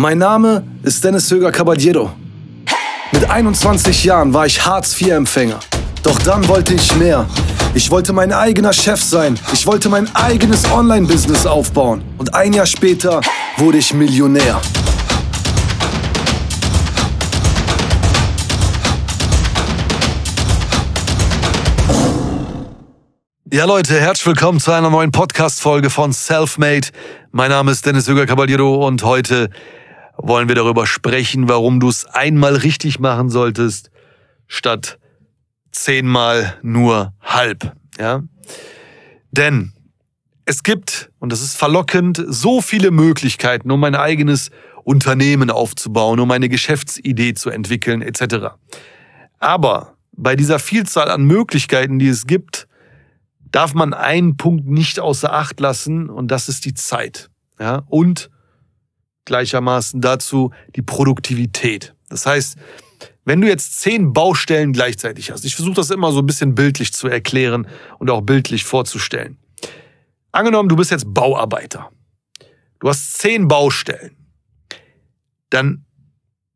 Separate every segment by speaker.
Speaker 1: Mein Name ist Dennis Höger Caballero. Mit 21 Jahren war ich Hartz-IV-Empfänger. Doch dann wollte ich mehr. Ich wollte mein eigener Chef sein. Ich wollte mein eigenes Online-Business aufbauen. Und ein Jahr später wurde ich Millionär. Ja, Leute, herzlich willkommen zu einer neuen Podcast-Folge von Selfmade. Mein Name ist Dennis Höger Caballero und heute wollen wir darüber sprechen, warum du es einmal richtig machen solltest, statt zehnmal nur halb. Ja? Denn es gibt, und das ist verlockend, so viele Möglichkeiten, um mein eigenes Unternehmen aufzubauen, um eine Geschäftsidee zu entwickeln, etc. Aber bei dieser Vielzahl an Möglichkeiten, die es gibt, darf man einen Punkt nicht außer Acht lassen und das ist die Zeit. Ja, und gleichermaßen dazu die Produktivität. Das heißt, wenn du jetzt zehn Baustellen gleichzeitig hast, ich versuche das immer so ein bisschen bildlich zu erklären und auch bildlich vorzustellen. Angenommen, du bist jetzt Bauarbeiter. Du hast zehn Baustellen. Dann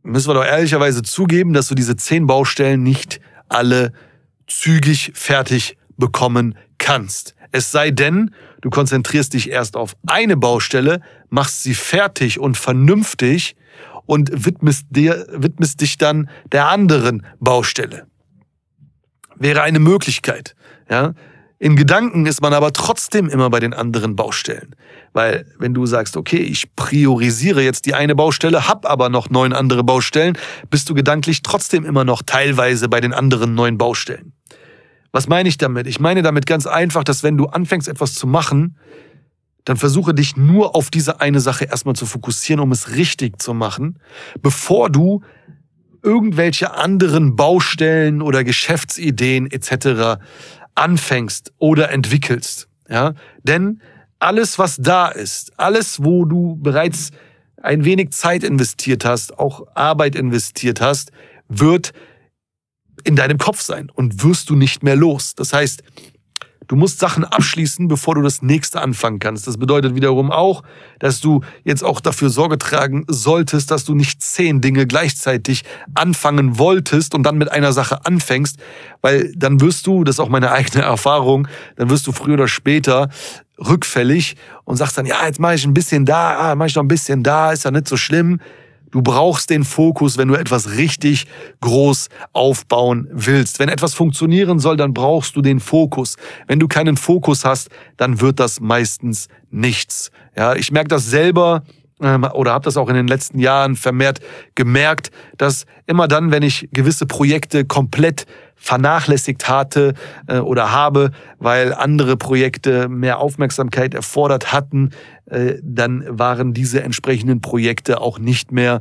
Speaker 1: müssen wir doch ehrlicherweise zugeben, dass du diese zehn Baustellen nicht alle zügig fertig bekommen kannst. Es sei denn, du konzentrierst dich erst auf eine Baustelle, machst sie fertig und vernünftig und widmest, dir, widmest dich dann der anderen Baustelle. Wäre eine Möglichkeit. Ja? In Gedanken ist man aber trotzdem immer bei den anderen Baustellen. Weil wenn du sagst, okay, ich priorisiere jetzt die eine Baustelle, hab aber noch neun andere Baustellen, bist du gedanklich trotzdem immer noch teilweise bei den anderen neun Baustellen. Was meine ich damit? Ich meine damit ganz einfach, dass wenn du anfängst etwas zu machen, dann versuche dich nur auf diese eine Sache erstmal zu fokussieren, um es richtig zu machen, bevor du irgendwelche anderen Baustellen oder Geschäftsideen etc. anfängst oder entwickelst. Ja? Denn alles, was da ist, alles, wo du bereits ein wenig Zeit investiert hast, auch Arbeit investiert hast, wird in deinem Kopf sein und wirst du nicht mehr los. Das heißt, du musst Sachen abschließen, bevor du das nächste anfangen kannst. Das bedeutet wiederum auch, dass du jetzt auch dafür Sorge tragen solltest, dass du nicht zehn Dinge gleichzeitig anfangen wolltest und dann mit einer Sache anfängst, weil dann wirst du, das ist auch meine eigene Erfahrung, dann wirst du früher oder später rückfällig und sagst dann, ja, jetzt mache ich ein bisschen da, ah, mache ich noch ein bisschen da, ist ja nicht so schlimm. Du brauchst den Fokus, wenn du etwas richtig groß aufbauen willst. Wenn etwas funktionieren soll, dann brauchst du den Fokus. Wenn du keinen Fokus hast, dann wird das meistens nichts. Ja, ich merke das selber oder habe das auch in den letzten Jahren vermehrt gemerkt, dass immer dann, wenn ich gewisse Projekte komplett vernachlässigt hatte äh, oder habe, weil andere Projekte mehr Aufmerksamkeit erfordert hatten, äh, dann waren diese entsprechenden Projekte auch nicht mehr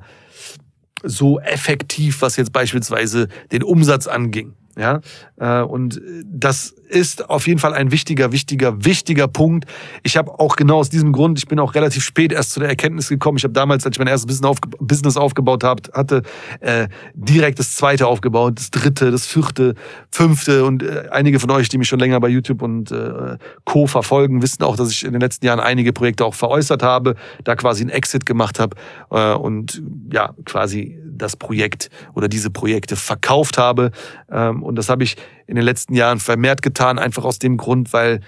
Speaker 1: so effektiv, was jetzt beispielsweise den Umsatz anging. Ja, äh, und das ist auf jeden Fall ein wichtiger, wichtiger, wichtiger Punkt. Ich habe auch genau aus diesem Grund, ich bin auch relativ spät erst zu der Erkenntnis gekommen. Ich habe damals, als ich mein erstes Business, aufge Business aufgebaut hab, hatte, äh, direkt das zweite aufgebaut, das dritte, das vierte, fünfte und äh, einige von euch, die mich schon länger bei YouTube und äh, Co. verfolgen, wissen auch, dass ich in den letzten Jahren einige Projekte auch veräußert habe, da quasi einen Exit gemacht habe äh, und ja, quasi das Projekt oder diese Projekte verkauft habe. Ähm, und das habe ich in den letzten Jahren vermehrt getan, einfach aus dem Grund, weil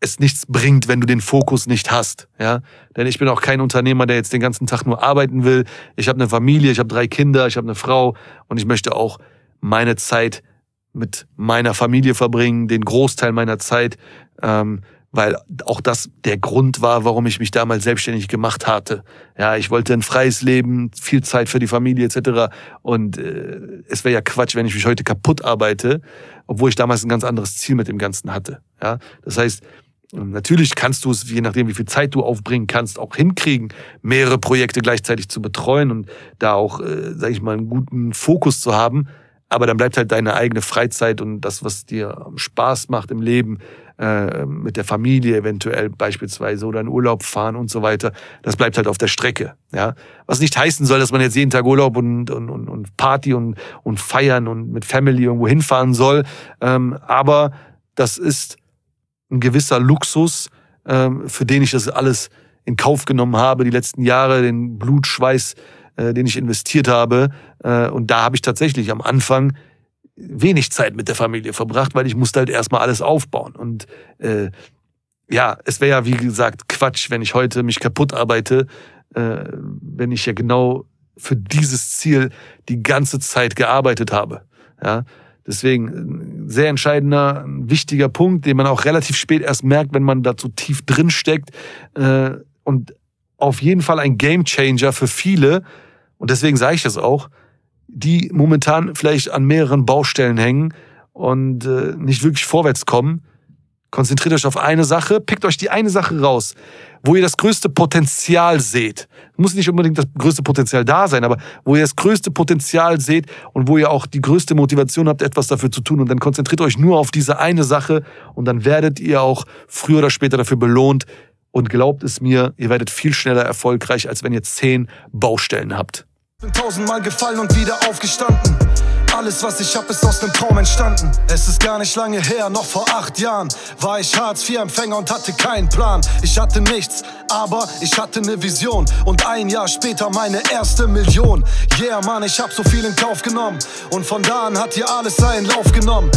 Speaker 1: es nichts bringt, wenn du den Fokus nicht hast. Ja, denn ich bin auch kein Unternehmer, der jetzt den ganzen Tag nur arbeiten will. Ich habe eine Familie, ich habe drei Kinder, ich habe eine Frau und ich möchte auch meine Zeit mit meiner Familie verbringen, den Großteil meiner Zeit. Ähm, weil auch das der Grund war, warum ich mich damals selbstständig gemacht hatte. Ja, ich wollte ein freies Leben, viel Zeit für die Familie etc. Und äh, es wäre ja Quatsch, wenn ich mich heute kaputt arbeite, obwohl ich damals ein ganz anderes Ziel mit dem Ganzen hatte. Ja, das heißt, Natürlich kannst du es, je nachdem, wie viel Zeit du aufbringen kannst, auch hinkriegen, mehrere Projekte gleichzeitig zu betreuen und da auch, äh, sage ich mal, einen guten Fokus zu haben. Aber dann bleibt halt deine eigene Freizeit und das, was dir Spaß macht im Leben, äh, mit der Familie eventuell beispielsweise oder in Urlaub fahren und so weiter. Das bleibt halt auf der Strecke. Ja? Was nicht heißen soll, dass man jetzt jeden Tag Urlaub und, und, und, und Party und, und feiern und mit Family irgendwo hinfahren soll. Ähm, aber das ist ein gewisser Luxus, ähm, für den ich das alles in Kauf genommen habe, die letzten Jahre, den Blutschweiß, äh, den ich investiert habe. Äh, und da habe ich tatsächlich am Anfang wenig Zeit mit der Familie verbracht, weil ich musste halt erstmal alles aufbauen. Und äh, ja, es wäre ja wie gesagt Quatsch, wenn ich heute mich kaputt arbeite, äh, wenn ich ja genau für dieses Ziel die ganze Zeit gearbeitet habe. Ja, deswegen sehr entscheidender, wichtiger Punkt, den man auch relativ spät erst merkt, wenn man da zu tief drin steckt äh, und auf jeden Fall ein Gamechanger für viele. Und deswegen sage ich das auch, die momentan vielleicht an mehreren Baustellen hängen und äh, nicht wirklich vorwärts kommen. Konzentriert euch auf eine Sache, pickt euch die eine Sache raus, wo ihr das größte Potenzial seht. Muss nicht unbedingt das größte Potenzial da sein, aber wo ihr das größte Potenzial seht und wo ihr auch die größte Motivation habt, etwas dafür zu tun. Und dann konzentriert euch nur auf diese eine Sache und dann werdet ihr auch früher oder später dafür belohnt. Und glaubt es mir, ihr werdet viel schneller erfolgreich, als wenn ihr zehn Baustellen habt.
Speaker 2: Bin tausendmal gefallen und wieder aufgestanden. Alles, was ich hab, ist aus nem Traum entstanden. Es ist gar nicht lange her, noch vor acht Jahren war ich Hartz-IV-Empfänger und hatte keinen Plan. Ich hatte nichts, aber ich hatte ne Vision. Und ein Jahr später meine erste Million. Yeah, Mann, ich hab so viel in Kauf genommen. Und von da an hat hier alles seinen Lauf genommen.